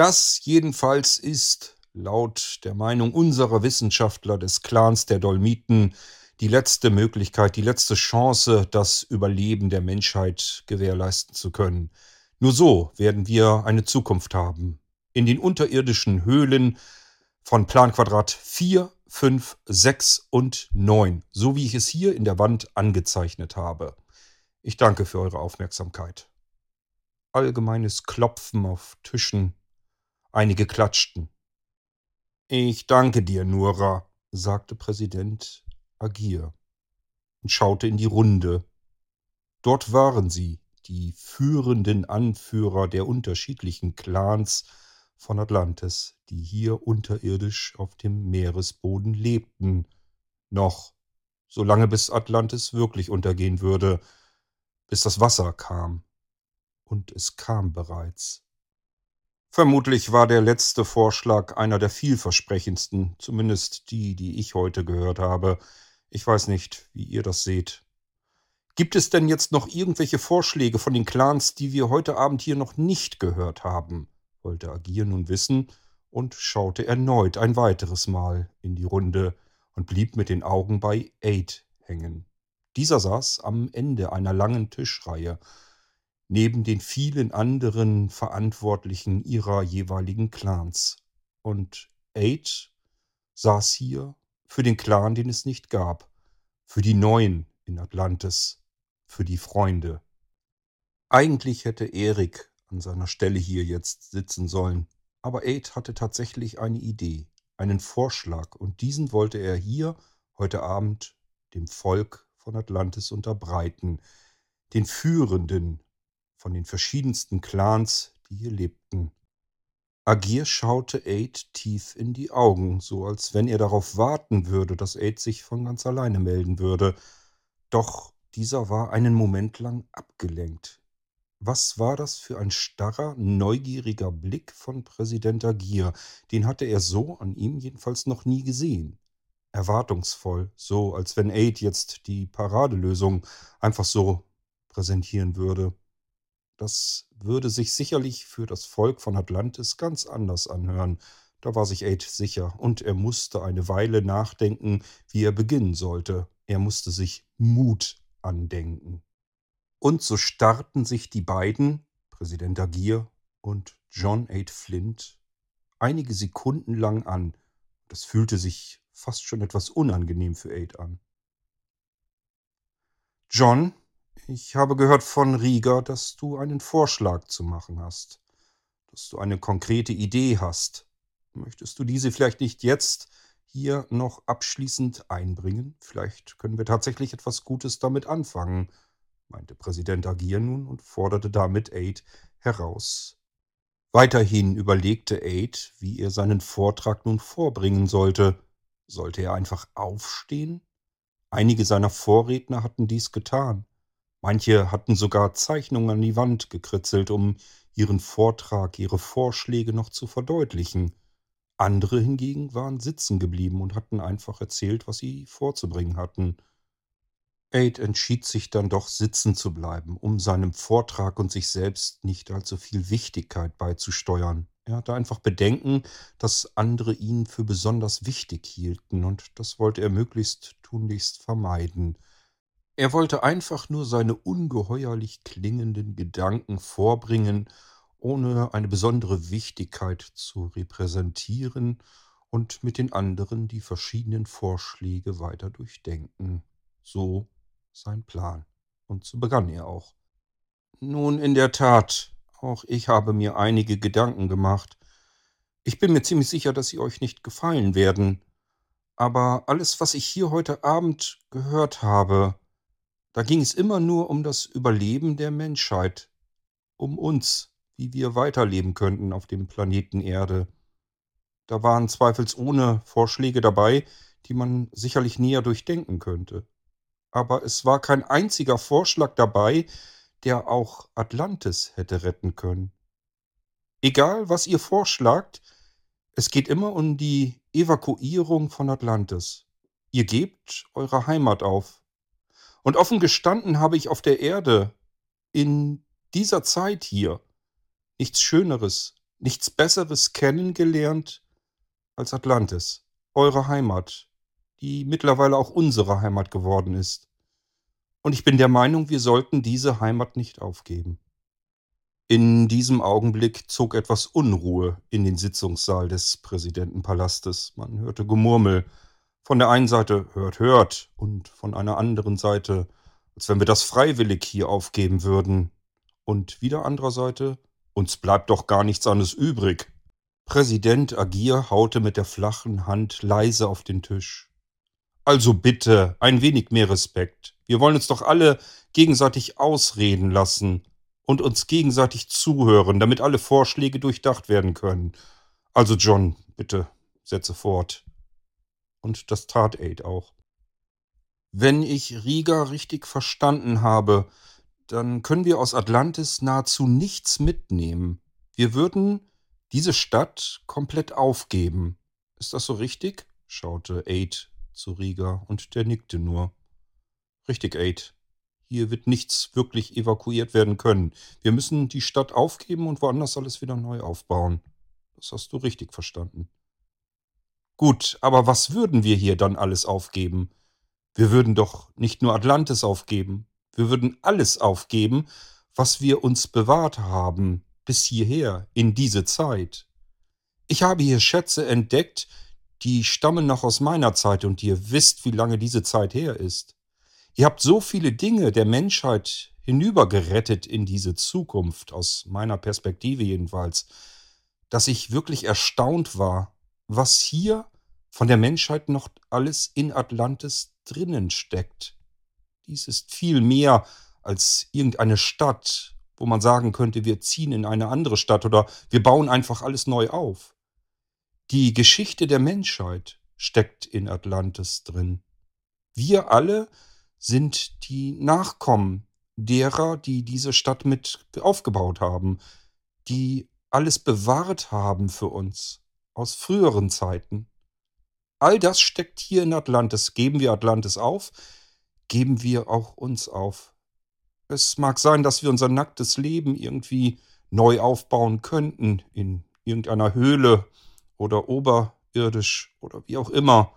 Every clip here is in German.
Das jedenfalls ist, laut der Meinung unserer Wissenschaftler des Clans der Dolmiten, die letzte Möglichkeit, die letzte Chance, das Überleben der Menschheit gewährleisten zu können. Nur so werden wir eine Zukunft haben. In den unterirdischen Höhlen von Planquadrat 4, 5, 6 und 9, so wie ich es hier in der Wand angezeichnet habe. Ich danke für eure Aufmerksamkeit. Allgemeines Klopfen auf Tischen. Einige klatschten. Ich danke dir, Nura, sagte Präsident Agir und schaute in die Runde. Dort waren sie, die führenden Anführer der unterschiedlichen Clans von Atlantis, die hier unterirdisch auf dem Meeresboden lebten. Noch, solange bis Atlantis wirklich untergehen würde, bis das Wasser kam. Und es kam bereits. Vermutlich war der letzte Vorschlag einer der vielversprechendsten, zumindest die, die ich heute gehört habe. Ich weiß nicht, wie ihr das seht. Gibt es denn jetzt noch irgendwelche Vorschläge von den Clans, die wir heute Abend hier noch nicht gehört haben? wollte Agir nun wissen und schaute erneut ein weiteres Mal in die Runde und blieb mit den Augen bei Aid hängen. Dieser saß am Ende einer langen Tischreihe, neben den vielen anderen Verantwortlichen ihrer jeweiligen Clans. Und Aid saß hier für den Clan, den es nicht gab, für die Neuen in Atlantis für die Freunde. Eigentlich hätte Erik an seiner Stelle hier jetzt sitzen sollen, aber Aid hatte tatsächlich eine Idee, einen Vorschlag, und diesen wollte er hier heute Abend dem Volk von Atlantis unterbreiten, den Führenden von den verschiedensten Clans, die hier lebten. Agir schaute Aid tief in die Augen, so als wenn er darauf warten würde, dass Aid sich von ganz alleine melden würde. Doch dieser war einen Moment lang abgelenkt. Was war das für ein starrer, neugieriger Blick von Präsident Agir? Den hatte er so an ihm jedenfalls noch nie gesehen. Erwartungsvoll, so als wenn Aid jetzt die Paradelösung einfach so präsentieren würde. Das würde sich sicherlich für das Volk von Atlantis ganz anders anhören. Da war sich Aid sicher, und er musste eine Weile nachdenken, wie er beginnen sollte. Er musste sich Mut andenken. Und so starrten sich die beiden, Präsident Agir und John Aid Flint, einige Sekunden lang an. Das fühlte sich fast schon etwas unangenehm für Aid an. John, ich habe gehört von Rieger, dass du einen Vorschlag zu machen hast, dass du eine konkrete Idee hast. Möchtest du diese vielleicht nicht jetzt hier noch abschließend einbringen? Vielleicht können wir tatsächlich etwas Gutes damit anfangen, meinte Präsident Agir nun und forderte damit Aid heraus. Weiterhin überlegte Aid, wie er seinen Vortrag nun vorbringen sollte. Sollte er einfach aufstehen? Einige seiner Vorredner hatten dies getan. Manche hatten sogar Zeichnungen an die Wand gekritzelt, um ihren Vortrag, ihre Vorschläge noch zu verdeutlichen. Andere hingegen waren sitzen geblieben und hatten einfach erzählt, was sie vorzubringen hatten. Aid entschied sich dann doch sitzen zu bleiben, um seinem Vortrag und sich selbst nicht allzu viel Wichtigkeit beizusteuern. Er hatte einfach Bedenken, dass andere ihn für besonders wichtig hielten, und das wollte er möglichst tunlichst vermeiden. Er wollte einfach nur seine ungeheuerlich klingenden Gedanken vorbringen ohne eine besondere Wichtigkeit zu repräsentieren und mit den anderen die verschiedenen Vorschläge weiter durchdenken. So sein Plan. Und so begann er auch. Nun, in der Tat, auch ich habe mir einige Gedanken gemacht. Ich bin mir ziemlich sicher, dass sie euch nicht gefallen werden. Aber alles, was ich hier heute Abend gehört habe, da ging es immer nur um das Überleben der Menschheit, um uns, wie wir weiterleben könnten auf dem Planeten Erde. Da waren zweifelsohne Vorschläge dabei, die man sicherlich näher durchdenken könnte. Aber es war kein einziger Vorschlag dabei, der auch Atlantis hätte retten können. Egal, was ihr vorschlagt, es geht immer um die Evakuierung von Atlantis. Ihr gebt eure Heimat auf. Und offen gestanden habe ich auf der Erde in dieser Zeit hier nichts Schöneres, nichts Besseres kennengelernt als Atlantis, eure Heimat, die mittlerweile auch unsere Heimat geworden ist. Und ich bin der Meinung, wir sollten diese Heimat nicht aufgeben. In diesem Augenblick zog etwas Unruhe in den Sitzungssaal des Präsidentenpalastes. Man hörte Gemurmel. Von der einen Seite hört, hört und von einer anderen Seite, als wenn wir das freiwillig hier aufgeben würden. Und wieder anderer Seite, uns bleibt doch gar nichts anderes übrig. Präsident Agir haute mit der flachen Hand leise auf den Tisch. Also bitte, ein wenig mehr Respekt. Wir wollen uns doch alle gegenseitig ausreden lassen und uns gegenseitig zuhören, damit alle Vorschläge durchdacht werden können. Also John, bitte, setze fort. Und das tat Aid auch. Wenn ich Riga richtig verstanden habe, dann können wir aus Atlantis nahezu nichts mitnehmen. Wir würden diese Stadt komplett aufgeben. Ist das so richtig? schaute Aid zu Riga und der nickte nur. Richtig, Aid. Hier wird nichts wirklich evakuiert werden können. Wir müssen die Stadt aufgeben und woanders alles wieder neu aufbauen. Das hast du richtig verstanden. Gut, aber was würden wir hier dann alles aufgeben? Wir würden doch nicht nur Atlantis aufgeben. Wir würden alles aufgeben, was wir uns bewahrt haben bis hierher, in diese Zeit. Ich habe hier Schätze entdeckt, die stammen noch aus meiner Zeit und ihr wisst, wie lange diese Zeit her ist. Ihr habt so viele Dinge der Menschheit hinübergerettet in diese Zukunft, aus meiner Perspektive jedenfalls, dass ich wirklich erstaunt war, was hier von der Menschheit noch alles in Atlantis drinnen steckt. Dies ist viel mehr als irgendeine Stadt, wo man sagen könnte, wir ziehen in eine andere Stadt oder wir bauen einfach alles neu auf. Die Geschichte der Menschheit steckt in Atlantis drin. Wir alle sind die Nachkommen derer, die diese Stadt mit aufgebaut haben, die alles bewahrt haben für uns aus früheren Zeiten. All das steckt hier in Atlantis. Geben wir Atlantis auf, geben wir auch uns auf. Es mag sein, dass wir unser nacktes Leben irgendwie neu aufbauen könnten in irgendeiner Höhle oder oberirdisch oder wie auch immer.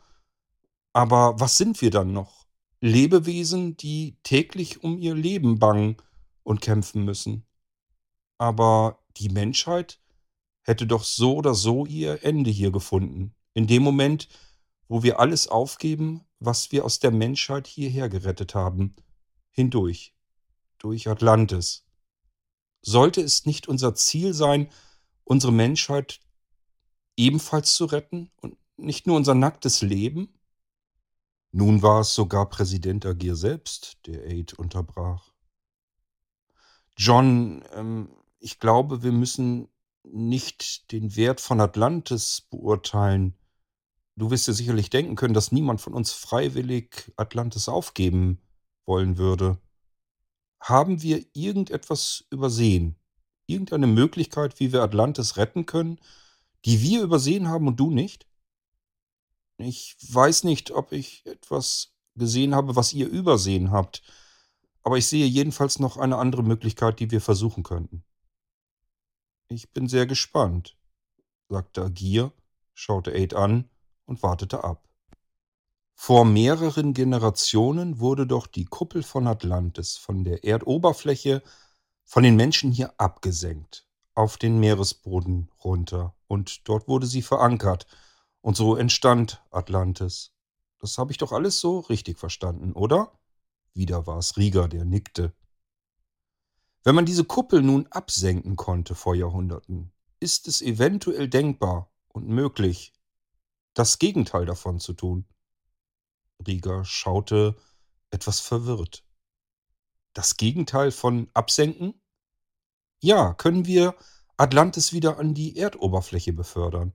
Aber was sind wir dann noch? Lebewesen, die täglich um ihr Leben bangen und kämpfen müssen. Aber die Menschheit hätte doch so oder so ihr Ende hier gefunden. In dem Moment, wo wir alles aufgeben, was wir aus der Menschheit hierher gerettet haben. Hindurch. Durch Atlantis. Sollte es nicht unser Ziel sein, unsere Menschheit ebenfalls zu retten und nicht nur unser nacktes Leben? Nun war es sogar Präsident Agir selbst, der Aid unterbrach. John, ähm, ich glaube, wir müssen nicht den Wert von Atlantis beurteilen. Du wirst dir sicherlich denken können, dass niemand von uns freiwillig Atlantis aufgeben wollen würde. Haben wir irgendetwas übersehen? Irgendeine Möglichkeit, wie wir Atlantis retten können? die wir übersehen haben und du nicht? Ich weiß nicht, ob ich etwas gesehen habe, was ihr übersehen habt, aber ich sehe jedenfalls noch eine andere Möglichkeit, die wir versuchen könnten. Ich bin sehr gespannt, sagte Agir, schaute Aid an und wartete ab. Vor mehreren Generationen wurde doch die Kuppel von Atlantis von der Erdoberfläche von den Menschen hier abgesenkt auf den Meeresboden runter und dort wurde sie verankert und so entstand Atlantis. Das habe ich doch alles so richtig verstanden, oder? Wieder war es Rieger, der nickte. Wenn man diese Kuppel nun absenken konnte vor Jahrhunderten, ist es eventuell denkbar und möglich, das Gegenteil davon zu tun. Rieger schaute etwas verwirrt. Das Gegenteil von absenken? Ja, können wir Atlantis wieder an die Erdoberfläche befördern.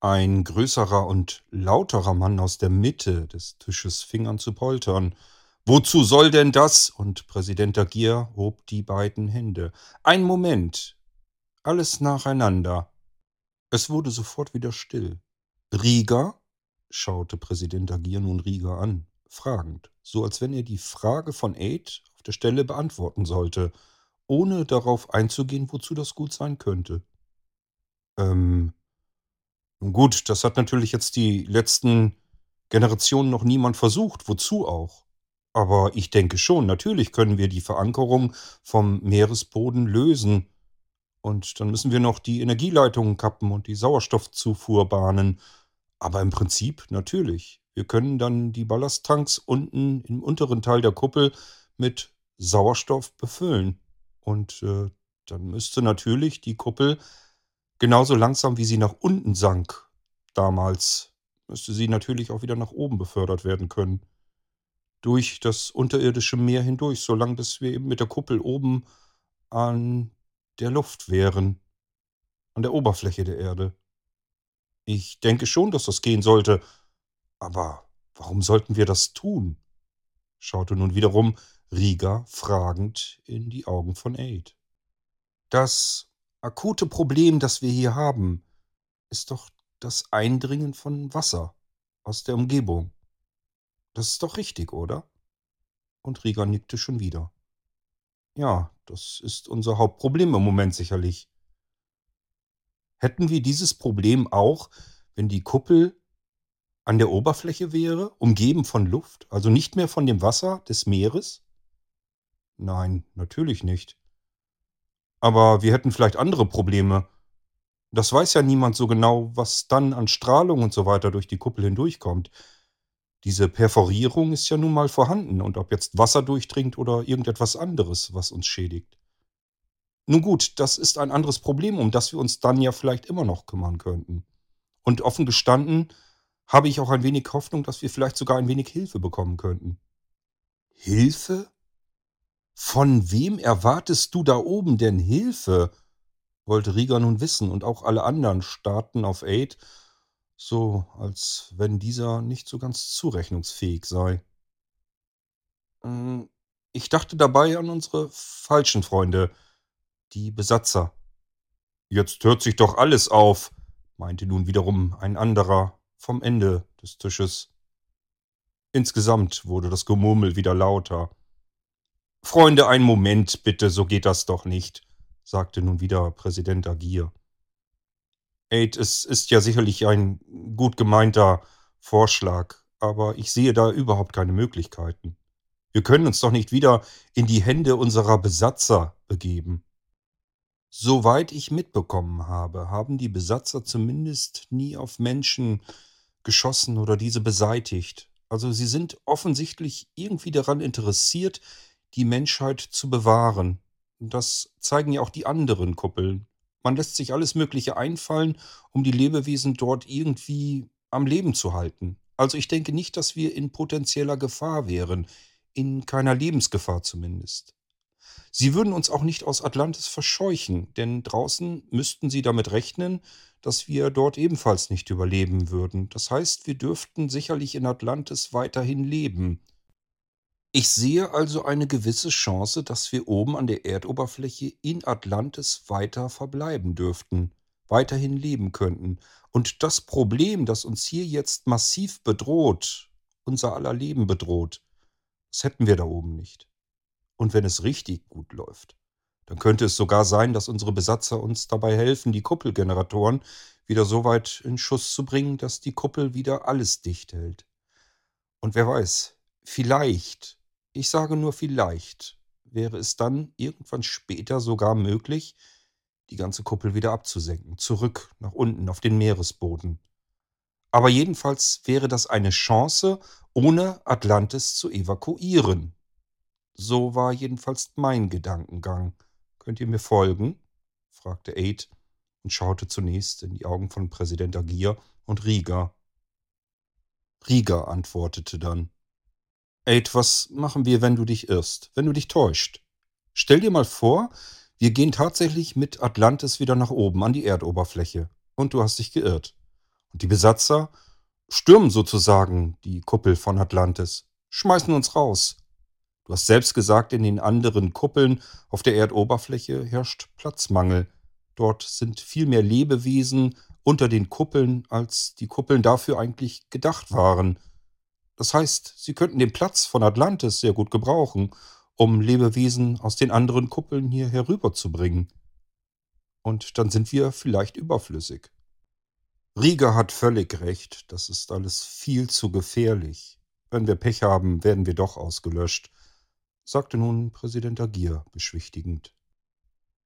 Ein größerer und lauterer Mann aus der Mitte des Tisches fing an zu poltern. Wozu soll denn das? Und Präsident Dagier hob die beiden Hände. Ein Moment. Alles nacheinander. Es wurde sofort wieder still. Rieger? schaute Präsident Dagier nun Rieger an, fragend, so als wenn er die Frage von Aid auf der Stelle beantworten sollte ohne darauf einzugehen, wozu das gut sein könnte. Ähm, gut, das hat natürlich jetzt die letzten Generationen noch niemand versucht. Wozu auch? Aber ich denke schon, natürlich können wir die Verankerung vom Meeresboden lösen. Und dann müssen wir noch die Energieleitungen kappen und die Sauerstoffzufuhr bahnen. Aber im Prinzip natürlich. Wir können dann die Ballasttanks unten im unteren Teil der Kuppel mit Sauerstoff befüllen. Und äh, dann müsste natürlich die Kuppel genauso langsam, wie sie nach unten sank damals, müsste sie natürlich auch wieder nach oben befördert werden können. Durch das unterirdische Meer hindurch, solange bis wir eben mit der Kuppel oben an der Luft wären, an der Oberfläche der Erde. Ich denke schon, dass das gehen sollte. Aber warum sollten wir das tun? schaute nun wiederum Rieger fragend in die Augen von Aid. Das akute Problem, das wir hier haben, ist doch das Eindringen von Wasser aus der Umgebung. Das ist doch richtig, oder? Und Rieger nickte schon wieder. Ja, das ist unser Hauptproblem im Moment sicherlich. Hätten wir dieses Problem auch, wenn die Kuppel an der Oberfläche wäre, umgeben von Luft, also nicht mehr von dem Wasser des Meeres? Nein, natürlich nicht. Aber wir hätten vielleicht andere Probleme. Das weiß ja niemand so genau, was dann an Strahlung und so weiter durch die Kuppel hindurchkommt. Diese Perforierung ist ja nun mal vorhanden und ob jetzt Wasser durchdringt oder irgendetwas anderes, was uns schädigt. Nun gut, das ist ein anderes Problem, um das wir uns dann ja vielleicht immer noch kümmern könnten. Und offen gestanden habe ich auch ein wenig Hoffnung, dass wir vielleicht sogar ein wenig Hilfe bekommen könnten. Hilfe? Von wem erwartest du da oben denn Hilfe? wollte Rieger nun wissen, und auch alle anderen starrten auf Aid, so als wenn dieser nicht so ganz zurechnungsfähig sei. Hm, ich dachte dabei an unsere falschen Freunde, die Besatzer. Jetzt hört sich doch alles auf, meinte nun wiederum ein anderer vom Ende des Tisches. Insgesamt wurde das Gemurmel wieder lauter. Freunde, einen Moment bitte, so geht das doch nicht, sagte nun wieder Präsident Agir. Aid, es ist ja sicherlich ein gut gemeinter Vorschlag, aber ich sehe da überhaupt keine Möglichkeiten. Wir können uns doch nicht wieder in die Hände unserer Besatzer begeben. Soweit ich mitbekommen habe, haben die Besatzer zumindest nie auf Menschen geschossen oder diese beseitigt. Also sie sind offensichtlich irgendwie daran interessiert, die Menschheit zu bewahren. Das zeigen ja auch die anderen Kuppeln. Man lässt sich alles Mögliche einfallen, um die Lebewesen dort irgendwie am Leben zu halten. Also ich denke nicht, dass wir in potenzieller Gefahr wären, in keiner Lebensgefahr zumindest. Sie würden uns auch nicht aus Atlantis verscheuchen, denn draußen müssten sie damit rechnen, dass wir dort ebenfalls nicht überleben würden. Das heißt, wir dürften sicherlich in Atlantis weiterhin leben. Ich sehe also eine gewisse Chance, dass wir oben an der Erdoberfläche in Atlantis weiter verbleiben dürften, weiterhin leben könnten. Und das Problem, das uns hier jetzt massiv bedroht, unser aller Leben bedroht, das hätten wir da oben nicht. Und wenn es richtig gut läuft, dann könnte es sogar sein, dass unsere Besatzer uns dabei helfen, die Kuppelgeneratoren wieder so weit in Schuss zu bringen, dass die Kuppel wieder alles dicht hält. Und wer weiß, vielleicht ich sage nur vielleicht wäre es dann irgendwann später sogar möglich, die ganze Kuppel wieder abzusenken, zurück nach unten auf den Meeresboden. Aber jedenfalls wäre das eine Chance, ohne Atlantis zu evakuieren. So war jedenfalls mein Gedankengang. Könnt ihr mir folgen? fragte Aid und schaute zunächst in die Augen von Präsident Agir und Rieger. Rieger antwortete dann. Aid, was machen wir, wenn du dich irrst, wenn du dich täuscht? Stell dir mal vor, wir gehen tatsächlich mit Atlantis wieder nach oben an die Erdoberfläche und du hast dich geirrt. Und die Besatzer stürmen sozusagen die Kuppel von Atlantis, schmeißen uns raus. Du hast selbst gesagt, in den anderen Kuppeln auf der Erdoberfläche herrscht Platzmangel. Dort sind viel mehr Lebewesen unter den Kuppeln, als die Kuppeln dafür eigentlich gedacht waren. Das heißt, sie könnten den Platz von Atlantis sehr gut gebrauchen, um Lebewesen aus den anderen Kuppeln hier herüberzubringen. Und dann sind wir vielleicht überflüssig. Rieger hat völlig recht, das ist alles viel zu gefährlich. Wenn wir Pech haben, werden wir doch ausgelöscht, sagte nun Präsident Agier beschwichtigend.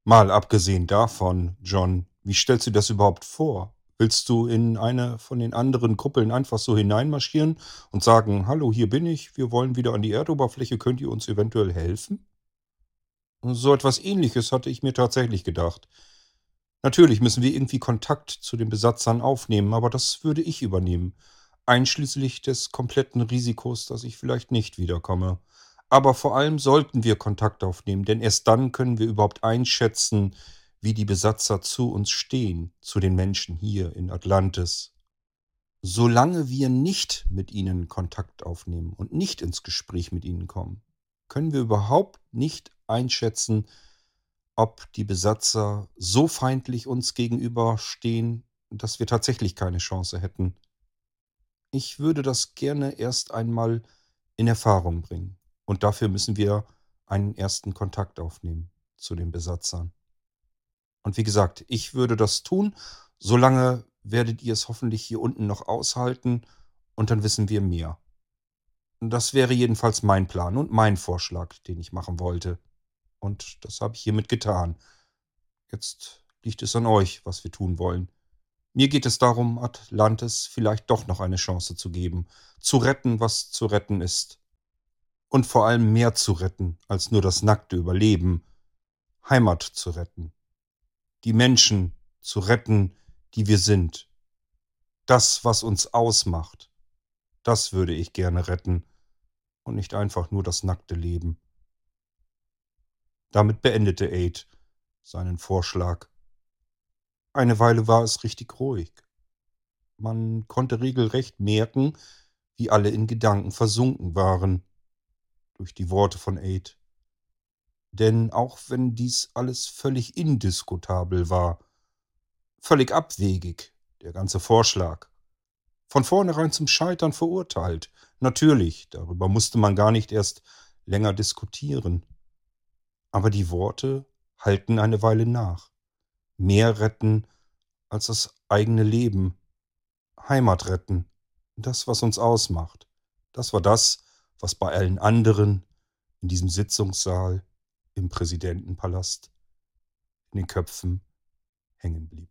Mal abgesehen davon, John, wie stellst du das überhaupt vor? Willst du in eine von den anderen Kuppeln einfach so hineinmarschieren und sagen, hallo, hier bin ich, wir wollen wieder an die Erdoberfläche, könnt ihr uns eventuell helfen? So etwas ähnliches hatte ich mir tatsächlich gedacht. Natürlich müssen wir irgendwie Kontakt zu den Besatzern aufnehmen, aber das würde ich übernehmen, einschließlich des kompletten Risikos, dass ich vielleicht nicht wiederkomme. Aber vor allem sollten wir Kontakt aufnehmen, denn erst dann können wir überhaupt einschätzen, wie die Besatzer zu uns stehen, zu den Menschen hier in Atlantis. Solange wir nicht mit ihnen Kontakt aufnehmen und nicht ins Gespräch mit ihnen kommen, können wir überhaupt nicht einschätzen, ob die Besatzer so feindlich uns gegenüberstehen, dass wir tatsächlich keine Chance hätten. Ich würde das gerne erst einmal in Erfahrung bringen. Und dafür müssen wir einen ersten Kontakt aufnehmen zu den Besatzern. Und wie gesagt, ich würde das tun. Solange werdet ihr es hoffentlich hier unten noch aushalten und dann wissen wir mehr. Das wäre jedenfalls mein Plan und mein Vorschlag, den ich machen wollte. Und das habe ich hiermit getan. Jetzt liegt es an euch, was wir tun wollen. Mir geht es darum, Atlantis vielleicht doch noch eine Chance zu geben, zu retten, was zu retten ist. Und vor allem mehr zu retten, als nur das nackte Überleben. Heimat zu retten. Die Menschen zu retten, die wir sind. Das, was uns ausmacht. Das würde ich gerne retten. Und nicht einfach nur das nackte Leben. Damit beendete Aid seinen Vorschlag. Eine Weile war es richtig ruhig. Man konnte regelrecht merken, wie alle in Gedanken versunken waren durch die Worte von Aid. Denn auch wenn dies alles völlig indiskutabel war, völlig abwegig, der ganze Vorschlag, von vornherein zum Scheitern verurteilt, natürlich, darüber musste man gar nicht erst länger diskutieren. Aber die Worte halten eine Weile nach. Mehr retten als das eigene Leben. Heimat retten. Das, was uns ausmacht. Das war das, was bei allen anderen in diesem Sitzungssaal im Präsidentenpalast in den Köpfen hängen blieb.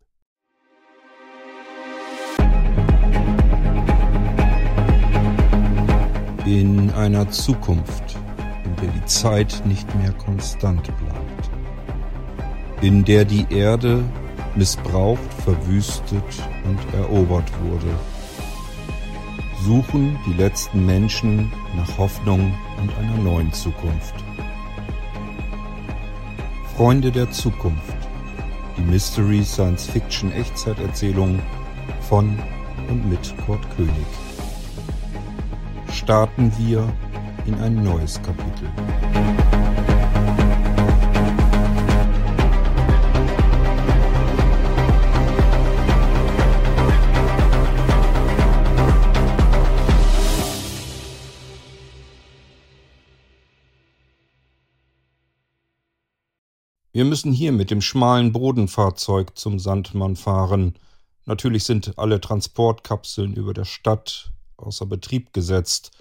In einer Zukunft in der die Zeit nicht mehr konstant bleibt, in der die Erde missbraucht, verwüstet und erobert wurde, suchen die letzten Menschen nach Hoffnung und einer neuen Zukunft. Freunde der Zukunft, die Mystery Science Fiction Echtzeiterzählung von und mit Kurt König. Starten wir in ein neues Kapitel. Wir müssen hier mit dem schmalen Bodenfahrzeug zum Sandmann fahren. Natürlich sind alle Transportkapseln über der Stadt außer Betrieb gesetzt.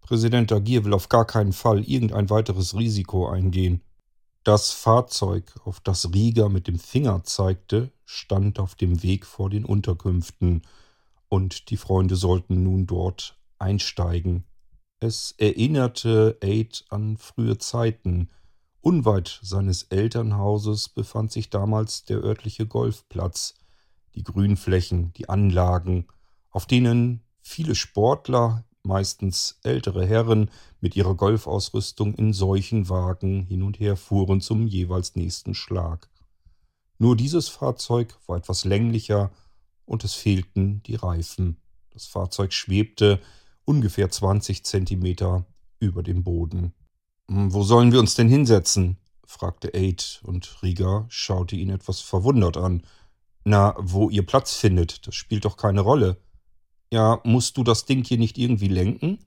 Präsident Agir will auf gar keinen Fall irgendein weiteres Risiko eingehen. Das Fahrzeug, auf das Rieger mit dem Finger zeigte, stand auf dem Weg vor den Unterkünften, und die Freunde sollten nun dort einsteigen. Es erinnerte Aid an frühe Zeiten. Unweit seines Elternhauses befand sich damals der örtliche Golfplatz, die Grünflächen, die Anlagen, auf denen viele Sportler meistens ältere Herren mit ihrer Golfausrüstung in solchen Wagen hin und her fuhren zum jeweils nächsten Schlag. Nur dieses Fahrzeug war etwas länglicher und es fehlten die Reifen. Das Fahrzeug schwebte ungefähr 20 Zentimeter über dem Boden. Hm, wo sollen wir uns denn hinsetzen? fragte Aid, und Rieger schaute ihn etwas verwundert an. Na, wo ihr Platz findet, das spielt doch keine Rolle. Ja, musst du das Ding hier nicht irgendwie lenken?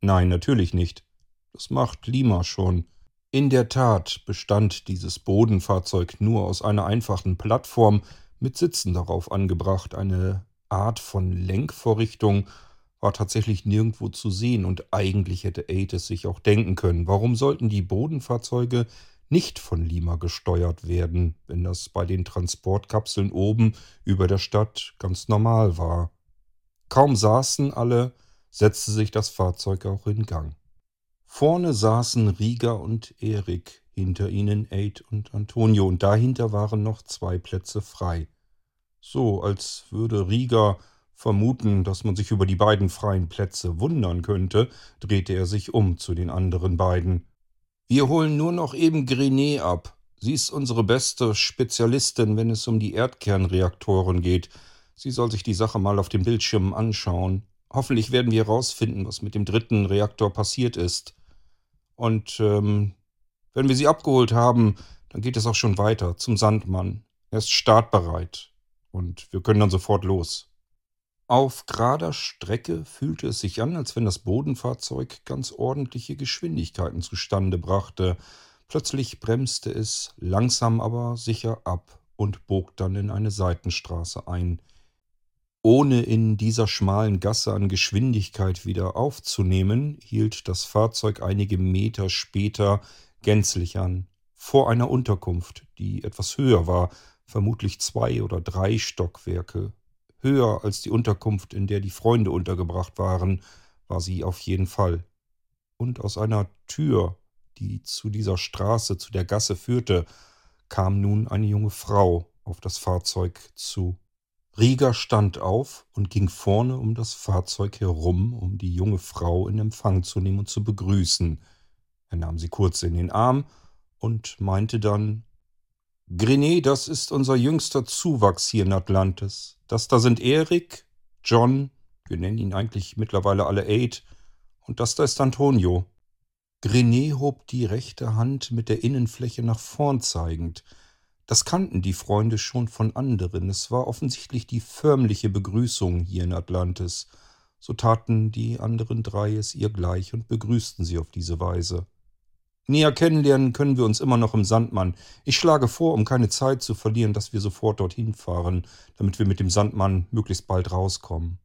Nein, natürlich nicht. Das macht Lima schon. In der Tat bestand dieses Bodenfahrzeug nur aus einer einfachen Plattform mit Sitzen darauf angebracht. Eine Art von Lenkvorrichtung war tatsächlich nirgendwo zu sehen und eigentlich hätte Aid es sich auch denken können. Warum sollten die Bodenfahrzeuge nicht von Lima gesteuert werden, wenn das bei den Transportkapseln oben über der Stadt ganz normal war? Kaum saßen alle, setzte sich das Fahrzeug auch in Gang. Vorne saßen Rieger und Erik, hinter ihnen Aid und Antonio, und dahinter waren noch zwei Plätze frei. So, als würde Rieger vermuten, dass man sich über die beiden freien Plätze wundern könnte, drehte er sich um zu den anderen beiden. Wir holen nur noch eben Grenet ab. Sie ist unsere beste Spezialistin, wenn es um die Erdkernreaktoren geht. Sie soll sich die Sache mal auf dem Bildschirm anschauen. Hoffentlich werden wir herausfinden, was mit dem dritten Reaktor passiert ist. Und ähm, wenn wir sie abgeholt haben, dann geht es auch schon weiter zum Sandmann. Er ist startbereit und wir können dann sofort los. Auf gerader Strecke fühlte es sich an, als wenn das Bodenfahrzeug ganz ordentliche Geschwindigkeiten zustande brachte. Plötzlich bremste es langsam aber sicher ab und bog dann in eine Seitenstraße ein. Ohne in dieser schmalen Gasse an Geschwindigkeit wieder aufzunehmen, hielt das Fahrzeug einige Meter später gänzlich an, vor einer Unterkunft, die etwas höher war, vermutlich zwei oder drei Stockwerke. Höher als die Unterkunft, in der die Freunde untergebracht waren, war sie auf jeden Fall. Und aus einer Tür, die zu dieser Straße, zu der Gasse führte, kam nun eine junge Frau auf das Fahrzeug zu. Rieger stand auf und ging vorne um das Fahrzeug herum, um die junge Frau in Empfang zu nehmen und zu begrüßen. Er nahm sie kurz in den Arm und meinte dann Grenet, das ist unser jüngster Zuwachs hier in Atlantis. Das da sind Erik, John, wir nennen ihn eigentlich mittlerweile alle Aid, und das da ist Antonio. Grenet hob die rechte Hand mit der Innenfläche nach vorn zeigend. Das kannten die Freunde schon von anderen. Es war offensichtlich die förmliche Begrüßung hier in Atlantis. So taten die anderen drei es ihr gleich und begrüßten sie auf diese Weise. Näher kennenlernen können wir uns immer noch im Sandmann. Ich schlage vor, um keine Zeit zu verlieren, dass wir sofort dorthin fahren, damit wir mit dem Sandmann möglichst bald rauskommen.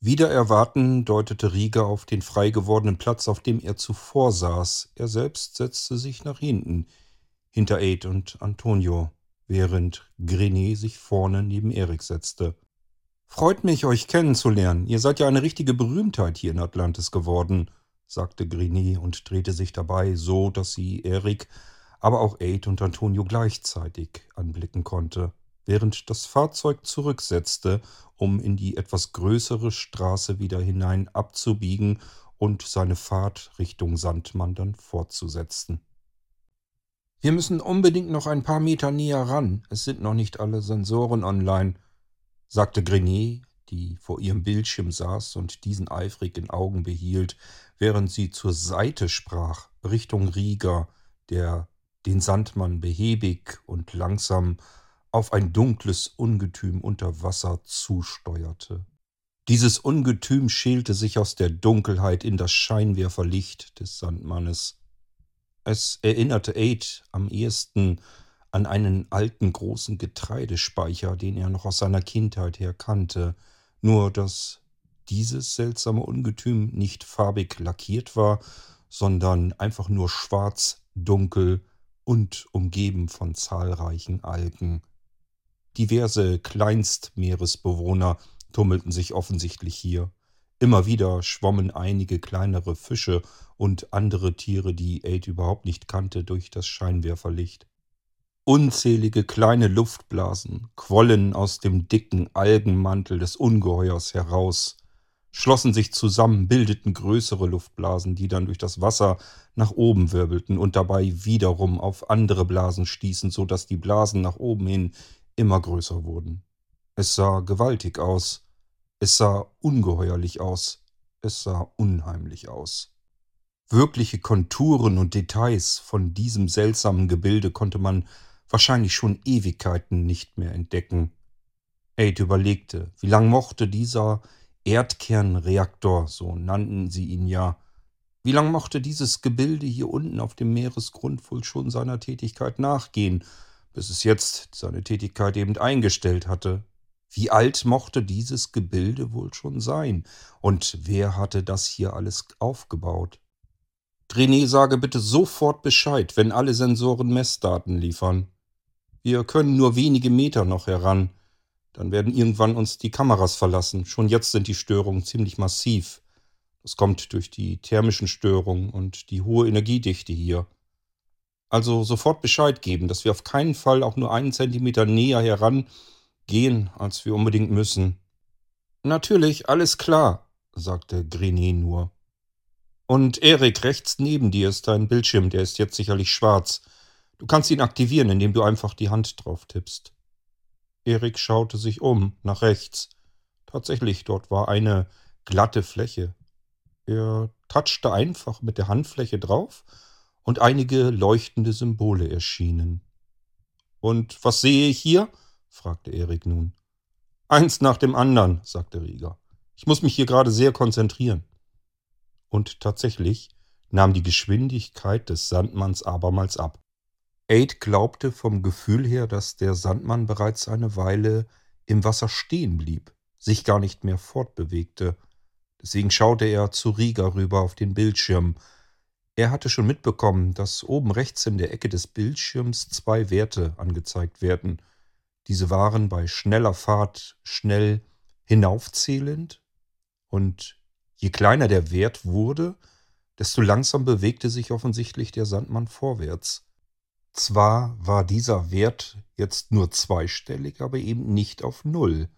Wieder erwarten deutete Rieger auf den frei gewordenen Platz, auf dem er zuvor saß. Er selbst setzte sich nach hinten hinter Aid und Antonio, während Grenet sich vorne neben Erik setzte. Freut mich, euch kennenzulernen. Ihr seid ja eine richtige Berühmtheit hier in Atlantis geworden, sagte Grenet und drehte sich dabei so, dass sie Erik, aber auch Aid und Antonio gleichzeitig anblicken konnte, während das Fahrzeug zurücksetzte, um in die etwas größere Straße wieder hinein abzubiegen und seine Fahrt Richtung Sandmann dann fortzusetzen. Wir müssen unbedingt noch ein paar Meter näher ran. Es sind noch nicht alle Sensoren online, sagte Grenier, die vor ihrem Bildschirm saß und diesen eifrig in Augen behielt, während sie zur Seite sprach, Richtung Rieger, der den Sandmann behäbig und langsam auf ein dunkles Ungetüm unter Wasser zusteuerte. Dieses Ungetüm schälte sich aus der Dunkelheit in das Scheinwerferlicht des Sandmannes. Es erinnerte Aid am ehesten an einen alten großen Getreidespeicher, den er noch aus seiner Kindheit her kannte, nur dass dieses seltsame Ungetüm nicht farbig lackiert war, sondern einfach nur schwarz, dunkel und umgeben von zahlreichen Algen. Diverse Kleinstmeeresbewohner tummelten sich offensichtlich hier. Immer wieder schwommen einige kleinere Fische und andere Tiere, die Aid überhaupt nicht kannte, durch das Scheinwerferlicht. Unzählige kleine Luftblasen quollen aus dem dicken Algenmantel des Ungeheuers heraus, schlossen sich zusammen, bildeten größere Luftblasen, die dann durch das Wasser nach oben wirbelten und dabei wiederum auf andere Blasen stießen, so dass die Blasen nach oben hin immer größer wurden. Es sah gewaltig aus, es sah ungeheuerlich aus. Es sah unheimlich aus. Wirkliche Konturen und Details von diesem seltsamen Gebilde konnte man wahrscheinlich schon Ewigkeiten nicht mehr entdecken. Aid überlegte, wie lang mochte dieser Erdkernreaktor, so nannten sie ihn ja, Wie lange mochte dieses Gebilde hier unten auf dem Meeresgrund wohl schon seiner Tätigkeit nachgehen, bis es jetzt seine Tätigkeit eben eingestellt hatte? Wie alt mochte dieses Gebilde wohl schon sein? Und wer hatte das hier alles aufgebaut? René sage bitte sofort Bescheid, wenn alle Sensoren Messdaten liefern. Wir können nur wenige Meter noch heran. Dann werden irgendwann uns die Kameras verlassen. Schon jetzt sind die Störungen ziemlich massiv. Das kommt durch die thermischen Störungen und die hohe Energiedichte hier. Also sofort Bescheid geben, dass wir auf keinen Fall auch nur einen Zentimeter näher herangehen, als wir unbedingt müssen. Natürlich, alles klar, sagte Grenet nur. Und Erik, rechts neben dir ist dein Bildschirm, der ist jetzt sicherlich schwarz. Du kannst ihn aktivieren, indem du einfach die Hand drauf tippst. Erik schaute sich um, nach rechts. Tatsächlich, dort war eine glatte Fläche. Er touchte einfach mit der Handfläche drauf und einige leuchtende Symbole erschienen. Und was sehe ich hier? fragte Erik nun. Eins nach dem anderen, sagte Rieger. Ich muss mich hier gerade sehr konzentrieren. Und tatsächlich nahm die Geschwindigkeit des Sandmanns abermals ab. Aid glaubte vom Gefühl her, dass der Sandmann bereits eine Weile im Wasser stehen blieb, sich gar nicht mehr fortbewegte. Deswegen schaute er zu Rieger rüber auf den Bildschirm. Er hatte schon mitbekommen, dass oben rechts in der Ecke des Bildschirms zwei Werte angezeigt werden. Diese waren bei schneller Fahrt schnell hinaufzählend und je kleiner der Wert wurde, desto langsam bewegte sich offensichtlich der Sandmann vorwärts. Zwar war dieser Wert jetzt nur zweistellig, aber eben nicht auf Null.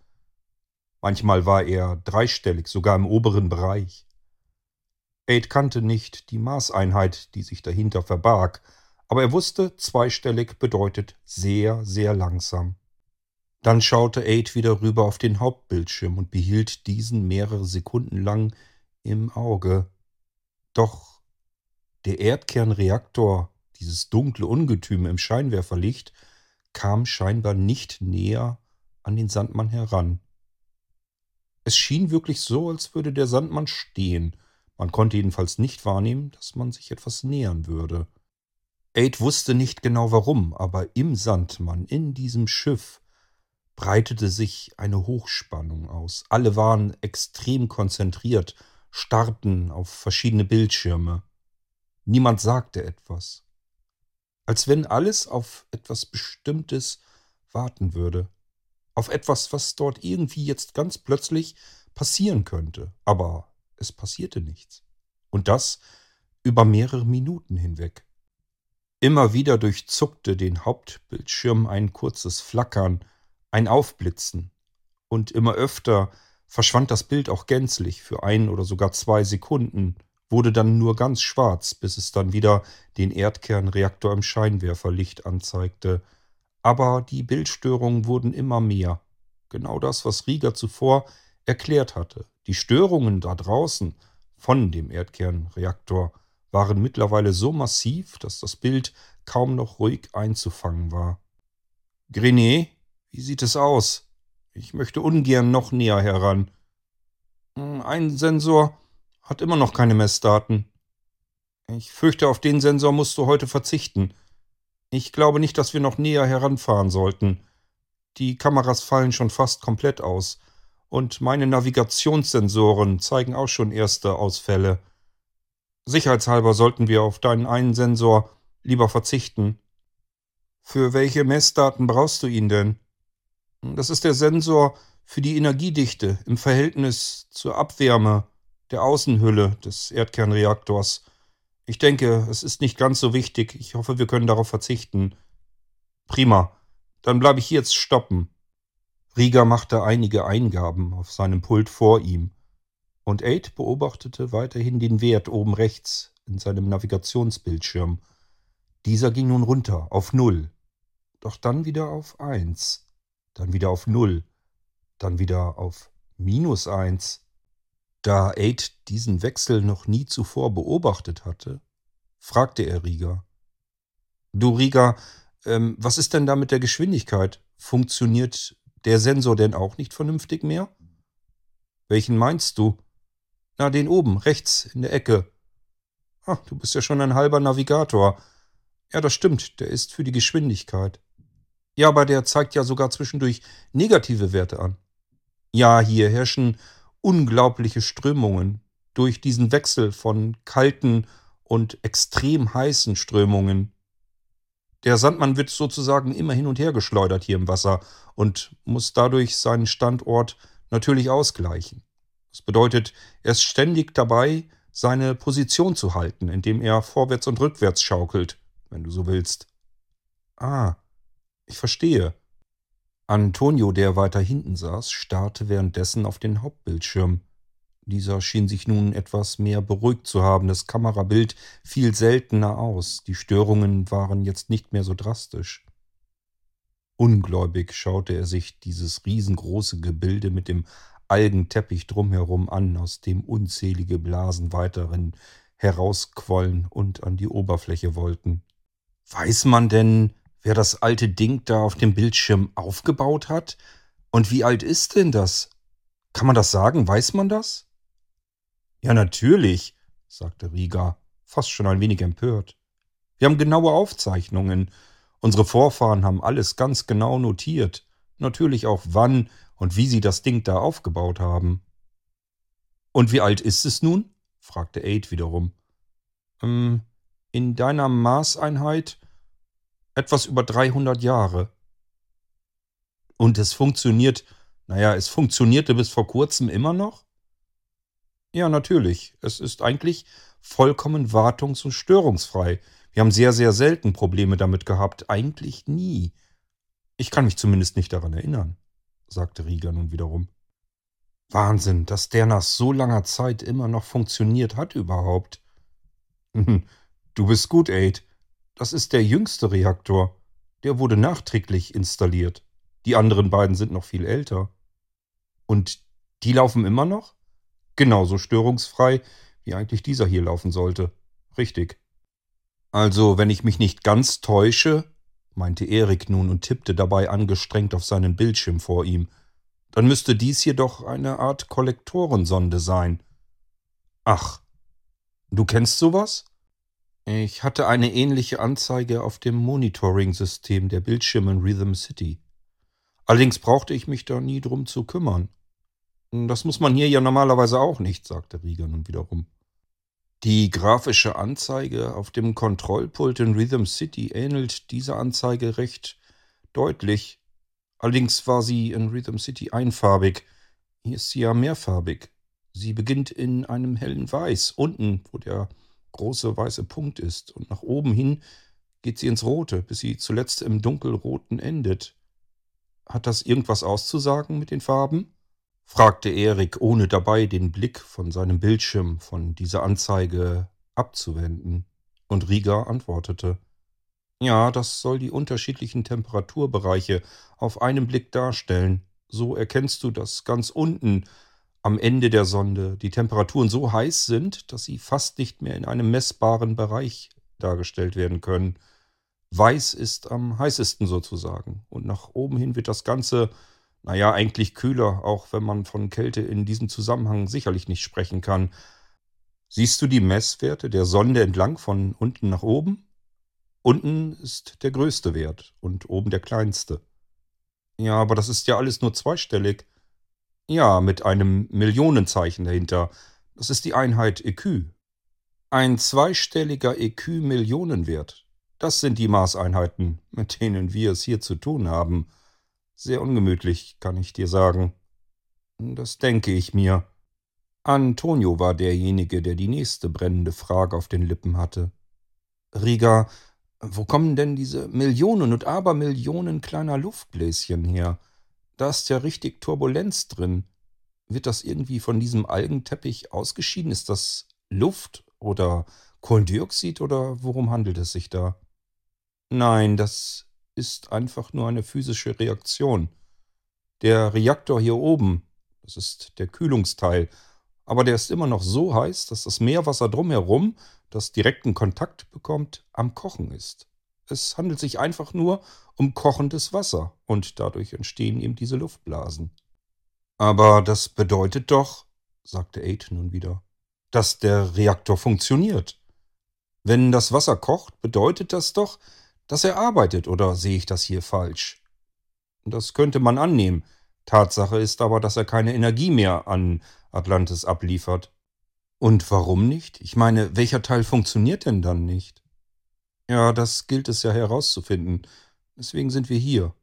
Manchmal war er dreistellig, sogar im oberen Bereich. Aid kannte nicht die Maßeinheit, die sich dahinter verbarg, aber er wusste, zweistellig bedeutet sehr, sehr langsam. Dann schaute Aid wieder rüber auf den Hauptbildschirm und behielt diesen mehrere Sekunden lang im Auge. Doch der Erdkernreaktor dieses dunkle Ungetüm im Scheinwerferlicht kam scheinbar nicht näher an den Sandmann heran. Es schien wirklich so, als würde der Sandmann stehen. Man konnte jedenfalls nicht wahrnehmen, dass man sich etwas nähern würde. Aid wusste nicht genau warum, aber im Sandmann, in diesem Schiff, breitete sich eine Hochspannung aus. Alle waren extrem konzentriert, starrten auf verschiedene Bildschirme. Niemand sagte etwas als wenn alles auf etwas Bestimmtes warten würde, auf etwas, was dort irgendwie jetzt ganz plötzlich passieren könnte. Aber es passierte nichts. Und das über mehrere Minuten hinweg. Immer wieder durchzuckte den Hauptbildschirm ein kurzes Flackern, ein Aufblitzen, und immer öfter verschwand das Bild auch gänzlich für ein oder sogar zwei Sekunden, wurde dann nur ganz schwarz, bis es dann wieder den Erdkernreaktor im Scheinwerferlicht anzeigte. Aber die Bildstörungen wurden immer mehr. Genau das, was Rieger zuvor erklärt hatte. Die Störungen da draußen von dem Erdkernreaktor waren mittlerweile so massiv, dass das Bild kaum noch ruhig einzufangen war. Grenet, wie sieht es aus? Ich möchte ungern noch näher heran. Hm, ein Sensor hat immer noch keine Messdaten. Ich fürchte, auf den Sensor musst du heute verzichten. Ich glaube nicht, dass wir noch näher heranfahren sollten. Die Kameras fallen schon fast komplett aus. Und meine Navigationssensoren zeigen auch schon erste Ausfälle. Sicherheitshalber sollten wir auf deinen einen Sensor lieber verzichten. Für welche Messdaten brauchst du ihn denn? Das ist der Sensor für die Energiedichte im Verhältnis zur Abwärme der Außenhülle des Erdkernreaktors. Ich denke, es ist nicht ganz so wichtig. Ich hoffe, wir können darauf verzichten. Prima. Dann bleibe ich hier jetzt stoppen. Rieger machte einige Eingaben auf seinem Pult vor ihm. Und Aid beobachtete weiterhin den Wert oben rechts in seinem Navigationsbildschirm. Dieser ging nun runter auf Null. Doch dann wieder auf Eins. Dann wieder auf Null. Dann wieder auf Minus Eins. Da Aid diesen Wechsel noch nie zuvor beobachtet hatte, fragte er Rieger. Du Rieger, ähm, was ist denn da mit der Geschwindigkeit? Funktioniert der Sensor denn auch nicht vernünftig mehr? Welchen meinst du? Na, den oben, rechts in der Ecke. Ha, du bist ja schon ein halber Navigator. Ja, das stimmt, der ist für die Geschwindigkeit. Ja, aber der zeigt ja sogar zwischendurch negative Werte an. Ja, hier herrschen unglaubliche Strömungen. Durch diesen Wechsel von kalten und extrem heißen Strömungen. Der Sandmann wird sozusagen immer hin und her geschleudert hier im Wasser und muss dadurch seinen Standort natürlich ausgleichen. Das bedeutet, er ist ständig dabei, seine Position zu halten, indem er vorwärts und rückwärts schaukelt, wenn du so willst. Ah, ich verstehe. Antonio, der weiter hinten saß, starrte währenddessen auf den Hauptbildschirm. Dieser schien sich nun etwas mehr beruhigt zu haben. Das Kamerabild fiel seltener aus. Die Störungen waren jetzt nicht mehr so drastisch. Ungläubig schaute er sich dieses riesengroße Gebilde mit dem Algenteppich drumherum an, aus dem unzählige Blasen weiterhin herausquollen und an die Oberfläche wollten. Weiß man denn, wer das alte Ding da auf dem Bildschirm aufgebaut hat? Und wie alt ist denn das? Kann man das sagen? Weiß man das? Ja, natürlich, sagte Rieger, fast schon ein wenig empört. Wir haben genaue Aufzeichnungen. Unsere Vorfahren haben alles ganz genau notiert. Natürlich auch wann und wie sie das Ding da aufgebaut haben. Und wie alt ist es nun? fragte Aid wiederum. Ähm, in deiner Maßeinheit etwas über 300 Jahre. Und es funktioniert, naja, es funktionierte bis vor kurzem immer noch? Ja, natürlich. Es ist eigentlich vollkommen wartungs- und störungsfrei. Wir haben sehr, sehr selten Probleme damit gehabt. Eigentlich nie. Ich kann mich zumindest nicht daran erinnern, sagte Rieger nun wiederum. Wahnsinn, dass der nach so langer Zeit immer noch funktioniert hat überhaupt. Du bist gut, Aid. Das ist der jüngste Reaktor. Der wurde nachträglich installiert. Die anderen beiden sind noch viel älter. Und die laufen immer noch? Genauso störungsfrei, wie eigentlich dieser hier laufen sollte. Richtig. Also, wenn ich mich nicht ganz täusche, meinte Erik nun und tippte dabei angestrengt auf seinen Bildschirm vor ihm, dann müsste dies hier doch eine Art Kollektorensonde sein. Ach, du kennst sowas? Ich hatte eine ähnliche Anzeige auf dem Monitoring-System der Bildschirme in Rhythm City. Allerdings brauchte ich mich da nie drum zu kümmern. Das muss man hier ja normalerweise auch nicht, sagte Rieger nun wiederum. Die grafische Anzeige auf dem Kontrollpult in Rhythm City ähnelt dieser Anzeige recht deutlich. Allerdings war sie in Rhythm City einfarbig. Hier ist sie ja mehrfarbig. Sie beginnt in einem hellen Weiß, unten, wo der große weiße Punkt ist, und nach oben hin geht sie ins Rote, bis sie zuletzt im dunkelroten endet. Hat das irgendwas auszusagen mit den Farben? fragte Erik, ohne dabei den Blick von seinem Bildschirm von dieser Anzeige abzuwenden. Und Rieger antwortete Ja, das soll die unterschiedlichen Temperaturbereiche auf einen Blick darstellen. So erkennst du, dass ganz unten am Ende der Sonde die Temperaturen so heiß sind, dass sie fast nicht mehr in einem messbaren Bereich dargestellt werden können. Weiß ist am heißesten sozusagen. Und nach oben hin wird das Ganze, naja, eigentlich kühler, auch wenn man von Kälte in diesem Zusammenhang sicherlich nicht sprechen kann. Siehst du die Messwerte der Sonde entlang von unten nach oben? Unten ist der größte Wert und oben der kleinste. Ja, aber das ist ja alles nur zweistellig. Ja, mit einem Millionenzeichen dahinter. Das ist die Einheit EQ. Ein zweistelliger EQ-Millionenwert. Das sind die Maßeinheiten, mit denen wir es hier zu tun haben. Sehr ungemütlich, kann ich dir sagen. Das denke ich mir. Antonio war derjenige, der die nächste brennende Frage auf den Lippen hatte. Riga, wo kommen denn diese Millionen und Abermillionen kleiner Luftbläschen her? Da ist ja richtig Turbulenz drin. Wird das irgendwie von diesem Algenteppich ausgeschieden? Ist das Luft oder Kohlendioxid oder worum handelt es sich da? Nein, das ist einfach nur eine physische Reaktion. Der Reaktor hier oben, das ist der Kühlungsteil, aber der ist immer noch so heiß, dass das Meerwasser drumherum, das direkten Kontakt bekommt, am Kochen ist. Es handelt sich einfach nur um kochendes Wasser und dadurch entstehen eben diese Luftblasen. Aber das bedeutet doch, sagte Aid nun wieder, dass der Reaktor funktioniert. Wenn das Wasser kocht, bedeutet das doch, dass er arbeitet, oder sehe ich das hier falsch? Das könnte man annehmen. Tatsache ist aber, dass er keine Energie mehr an Atlantis abliefert. Und warum nicht? Ich meine, welcher Teil funktioniert denn dann nicht? Ja, das gilt es ja herauszufinden. Deswegen sind wir hier,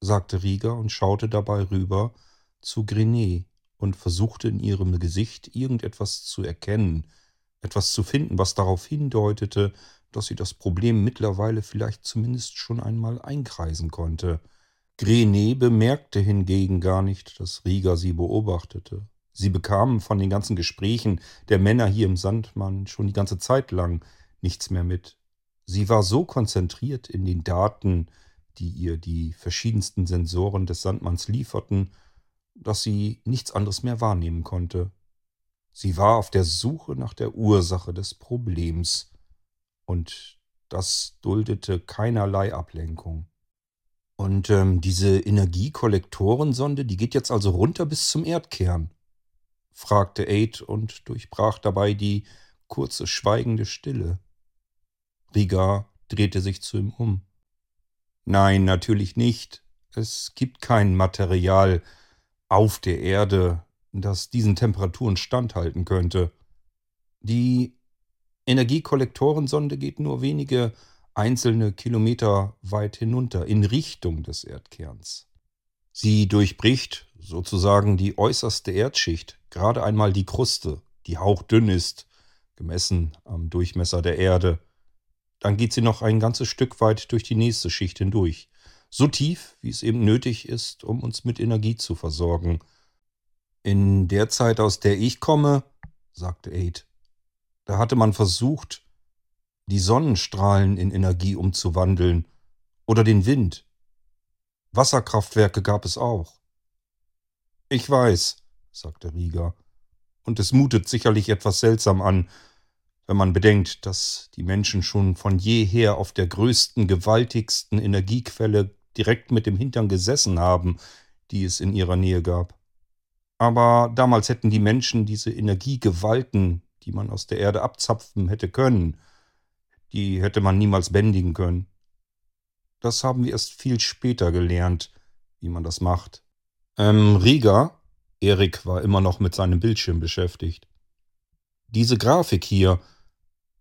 sagte Rieger und schaute dabei rüber zu Grenet und versuchte in ihrem Gesicht irgendetwas zu erkennen, etwas zu finden, was darauf hindeutete, dass sie das Problem mittlerweile vielleicht zumindest schon einmal einkreisen konnte. Grenet bemerkte hingegen gar nicht, dass Rieger sie beobachtete. Sie bekamen von den ganzen Gesprächen der Männer hier im Sandmann schon die ganze Zeit lang nichts mehr mit. Sie war so konzentriert in den Daten, die ihr die verschiedensten Sensoren des Sandmanns lieferten, dass sie nichts anderes mehr wahrnehmen konnte. Sie war auf der Suche nach der Ursache des Problems, und das duldete keinerlei Ablenkung. Und ähm, diese Energiekollektorensonde, die geht jetzt also runter bis zum Erdkern? fragte Aid und durchbrach dabei die kurze schweigende Stille. Riga drehte sich zu ihm um. Nein, natürlich nicht. Es gibt kein Material auf der Erde, das diesen Temperaturen standhalten könnte. Die Energiekollektorensonde geht nur wenige einzelne Kilometer weit hinunter in Richtung des Erdkerns. Sie durchbricht sozusagen die äußerste Erdschicht, gerade einmal die Kruste, die hauchdünn ist, gemessen am Durchmesser der Erde. Dann geht sie noch ein ganzes Stück weit durch die nächste Schicht hindurch, so tief, wie es eben nötig ist, um uns mit Energie zu versorgen. In der Zeit, aus der ich komme, sagte Aid, da hatte man versucht, die Sonnenstrahlen in Energie umzuwandeln oder den Wind. Wasserkraftwerke gab es auch. Ich weiß, sagte Rieger, und es mutet sicherlich etwas seltsam an, wenn man bedenkt, dass die Menschen schon von jeher auf der größten, gewaltigsten Energiequelle direkt mit dem Hintern gesessen haben, die es in ihrer Nähe gab. Aber damals hätten die Menschen diese Energiegewalten, die man aus der Erde abzapfen hätte können, die hätte man niemals bändigen können. Das haben wir erst viel später gelernt, wie man das macht. Ähm, Rieger, Erik war immer noch mit seinem Bildschirm beschäftigt. Diese Grafik hier,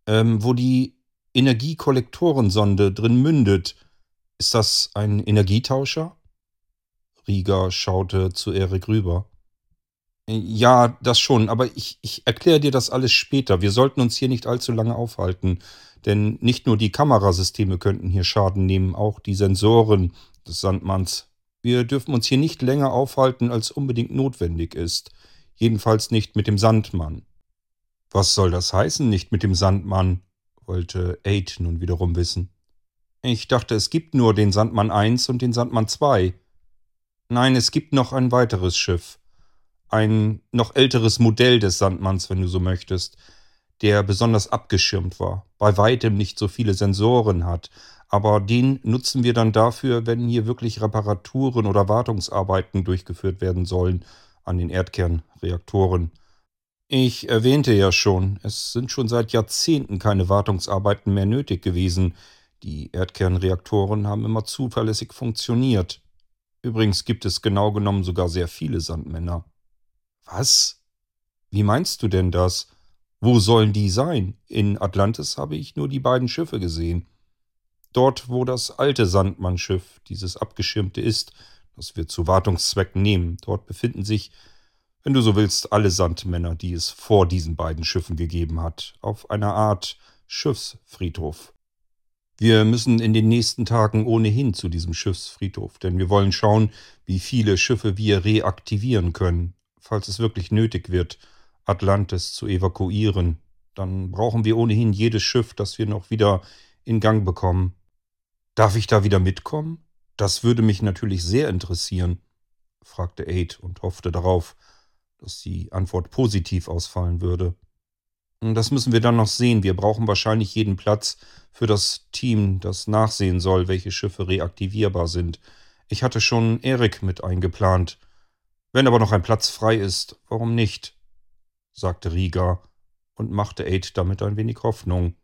ähm, wo die Energiekollektorensonde drin mündet, ist das ein Energietauscher? Rieger schaute zu Erik rüber. Ja, das schon, aber ich, ich erkläre dir das alles später. Wir sollten uns hier nicht allzu lange aufhalten, denn nicht nur die Kamerasysteme könnten hier Schaden nehmen, auch die Sensoren des Sandmanns. Wir dürfen uns hier nicht länger aufhalten, als unbedingt notwendig ist. Jedenfalls nicht mit dem Sandmann. Was soll das heißen, nicht mit dem Sandmann? wollte Aid nun wiederum wissen. Ich dachte, es gibt nur den Sandmann 1 und den Sandmann 2. Nein, es gibt noch ein weiteres Schiff. Ein noch älteres Modell des Sandmanns, wenn du so möchtest, der besonders abgeschirmt war, bei weitem nicht so viele Sensoren hat, aber den nutzen wir dann dafür, wenn hier wirklich Reparaturen oder Wartungsarbeiten durchgeführt werden sollen an den Erdkernreaktoren. Ich erwähnte ja schon, es sind schon seit Jahrzehnten keine Wartungsarbeiten mehr nötig gewesen. Die Erdkernreaktoren haben immer zuverlässig funktioniert. Übrigens gibt es genau genommen sogar sehr viele Sandmänner. Was? Wie meinst du denn das? Wo sollen die sein? In Atlantis habe ich nur die beiden Schiffe gesehen. Dort, wo das alte Sandmannschiff, dieses abgeschirmte ist, das wir zu Wartungszwecken nehmen, dort befinden sich, wenn du so willst, alle Sandmänner, die es vor diesen beiden Schiffen gegeben hat, auf einer Art Schiffsfriedhof. Wir müssen in den nächsten Tagen ohnehin zu diesem Schiffsfriedhof, denn wir wollen schauen, wie viele Schiffe wir reaktivieren können, falls es wirklich nötig wird, Atlantis zu evakuieren. Dann brauchen wir ohnehin jedes Schiff, das wir noch wieder in Gang bekommen. Darf ich da wieder mitkommen? Das würde mich natürlich sehr interessieren, fragte Aid und hoffte darauf, dass die Antwort positiv ausfallen würde. Das müssen wir dann noch sehen. Wir brauchen wahrscheinlich jeden Platz für das Team, das nachsehen soll, welche Schiffe reaktivierbar sind. Ich hatte schon Erik mit eingeplant. Wenn aber noch ein Platz frei ist, warum nicht? sagte Riga und machte Aid damit ein wenig Hoffnung.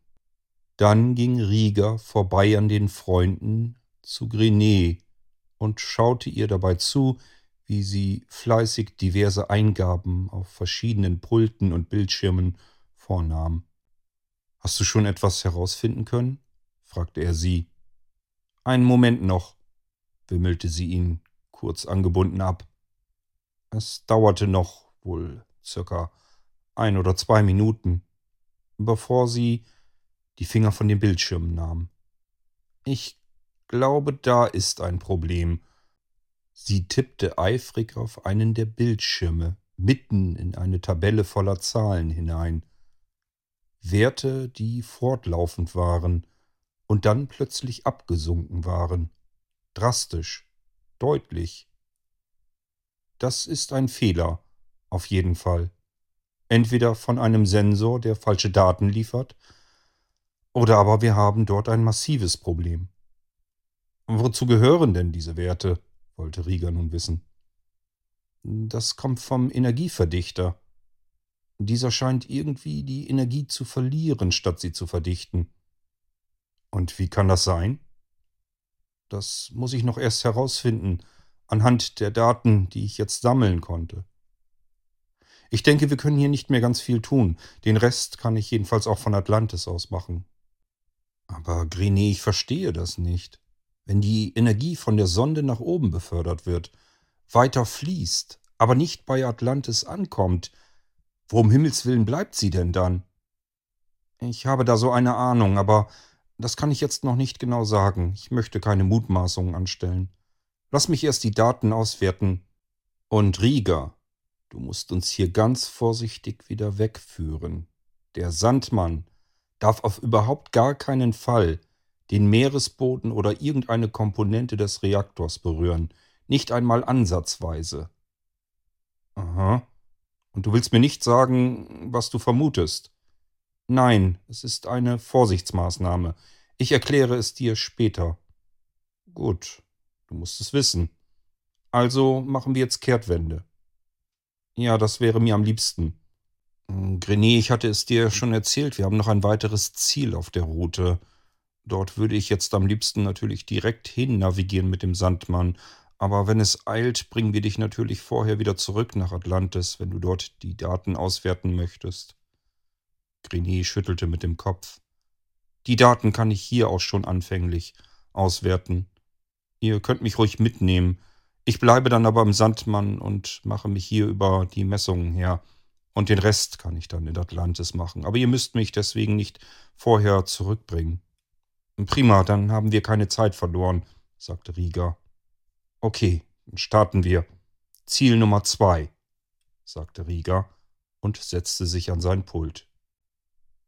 Dann ging Rieger vorbei an den Freunden zu Grenet und schaute ihr dabei zu, wie sie fleißig diverse Eingaben auf verschiedenen Pulten und Bildschirmen vornahm. Hast du schon etwas herausfinden können? fragte er sie. Einen Moment noch, wimmelte sie ihn kurz angebunden ab. Es dauerte noch wohl circa ein oder zwei Minuten, bevor sie die Finger von den Bildschirmen nahm. Ich glaube, da ist ein Problem. Sie tippte eifrig auf einen der Bildschirme, mitten in eine Tabelle voller Zahlen hinein. Werte, die fortlaufend waren und dann plötzlich abgesunken waren. Drastisch, deutlich. Das ist ein Fehler, auf jeden Fall. Entweder von einem Sensor, der falsche Daten liefert, oder aber wir haben dort ein massives Problem. Wozu gehören denn diese Werte? Wollte Rieger nun wissen. Das kommt vom Energieverdichter. Dieser scheint irgendwie die Energie zu verlieren, statt sie zu verdichten. Und wie kann das sein? Das muss ich noch erst herausfinden, anhand der Daten, die ich jetzt sammeln konnte. Ich denke, wir können hier nicht mehr ganz viel tun. Den Rest kann ich jedenfalls auch von Atlantis aus machen. Aber Grenet, ich verstehe das nicht. Wenn die Energie von der Sonde nach oben befördert wird, weiter fließt, aber nicht bei Atlantis ankommt, wo um Himmels willen bleibt sie denn dann? Ich habe da so eine Ahnung, aber das kann ich jetzt noch nicht genau sagen. Ich möchte keine Mutmaßungen anstellen. Lass mich erst die Daten auswerten. Und Rieger, du musst uns hier ganz vorsichtig wieder wegführen. Der Sandmann darf auf überhaupt gar keinen Fall den Meeresboden oder irgendeine Komponente des Reaktors berühren, nicht einmal ansatzweise. Aha. Und du willst mir nicht sagen, was du vermutest? Nein, es ist eine Vorsichtsmaßnahme. Ich erkläre es dir später. Gut, du musst es wissen. Also machen wir jetzt Kehrtwende. Ja, das wäre mir am liebsten. Hm, Grenet, ich hatte es dir schon erzählt, wir haben noch ein weiteres Ziel auf der Route. Dort würde ich jetzt am liebsten natürlich direkt hin navigieren mit dem Sandmann. Aber wenn es eilt, bringen wir dich natürlich vorher wieder zurück nach Atlantis, wenn du dort die Daten auswerten möchtest. Grenet schüttelte mit dem Kopf. Die Daten kann ich hier auch schon anfänglich auswerten. Ihr könnt mich ruhig mitnehmen. Ich bleibe dann aber im Sandmann und mache mich hier über die Messungen her. Und den Rest kann ich dann in Atlantis machen. Aber ihr müsst mich deswegen nicht vorher zurückbringen. Prima, dann haben wir keine Zeit verloren, sagte Rieger. Okay, starten wir. Ziel Nummer zwei, sagte Rieger und setzte sich an sein Pult.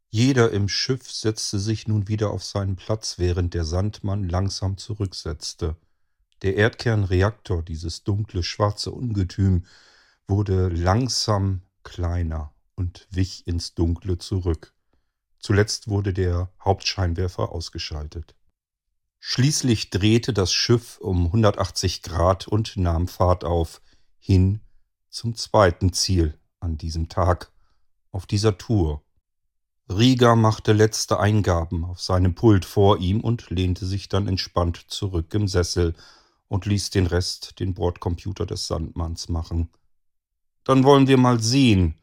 Jeder im Schiff setzte sich nun wieder auf seinen Platz, während der Sandmann langsam zurücksetzte. Der Erdkernreaktor, dieses dunkle schwarze Ungetüm, wurde langsam kleiner und wich ins Dunkle zurück. Zuletzt wurde der Hauptscheinwerfer ausgeschaltet. Schließlich drehte das Schiff um 180 Grad und nahm Fahrt auf, hin zum zweiten Ziel an diesem Tag, auf dieser Tour. Rieger machte letzte Eingaben auf seinem Pult vor ihm und lehnte sich dann entspannt zurück im Sessel und ließ den Rest den Bordcomputer des Sandmanns machen. Dann wollen wir mal sehen,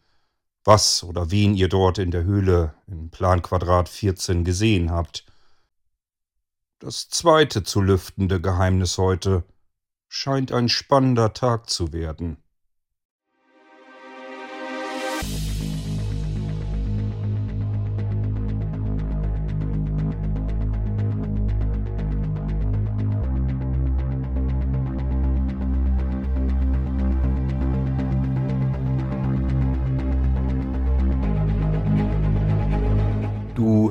was oder wen ihr dort in der Höhle im Planquadrat 14 gesehen habt. Das zweite zu lüftende Geheimnis heute scheint ein spannender Tag zu werden.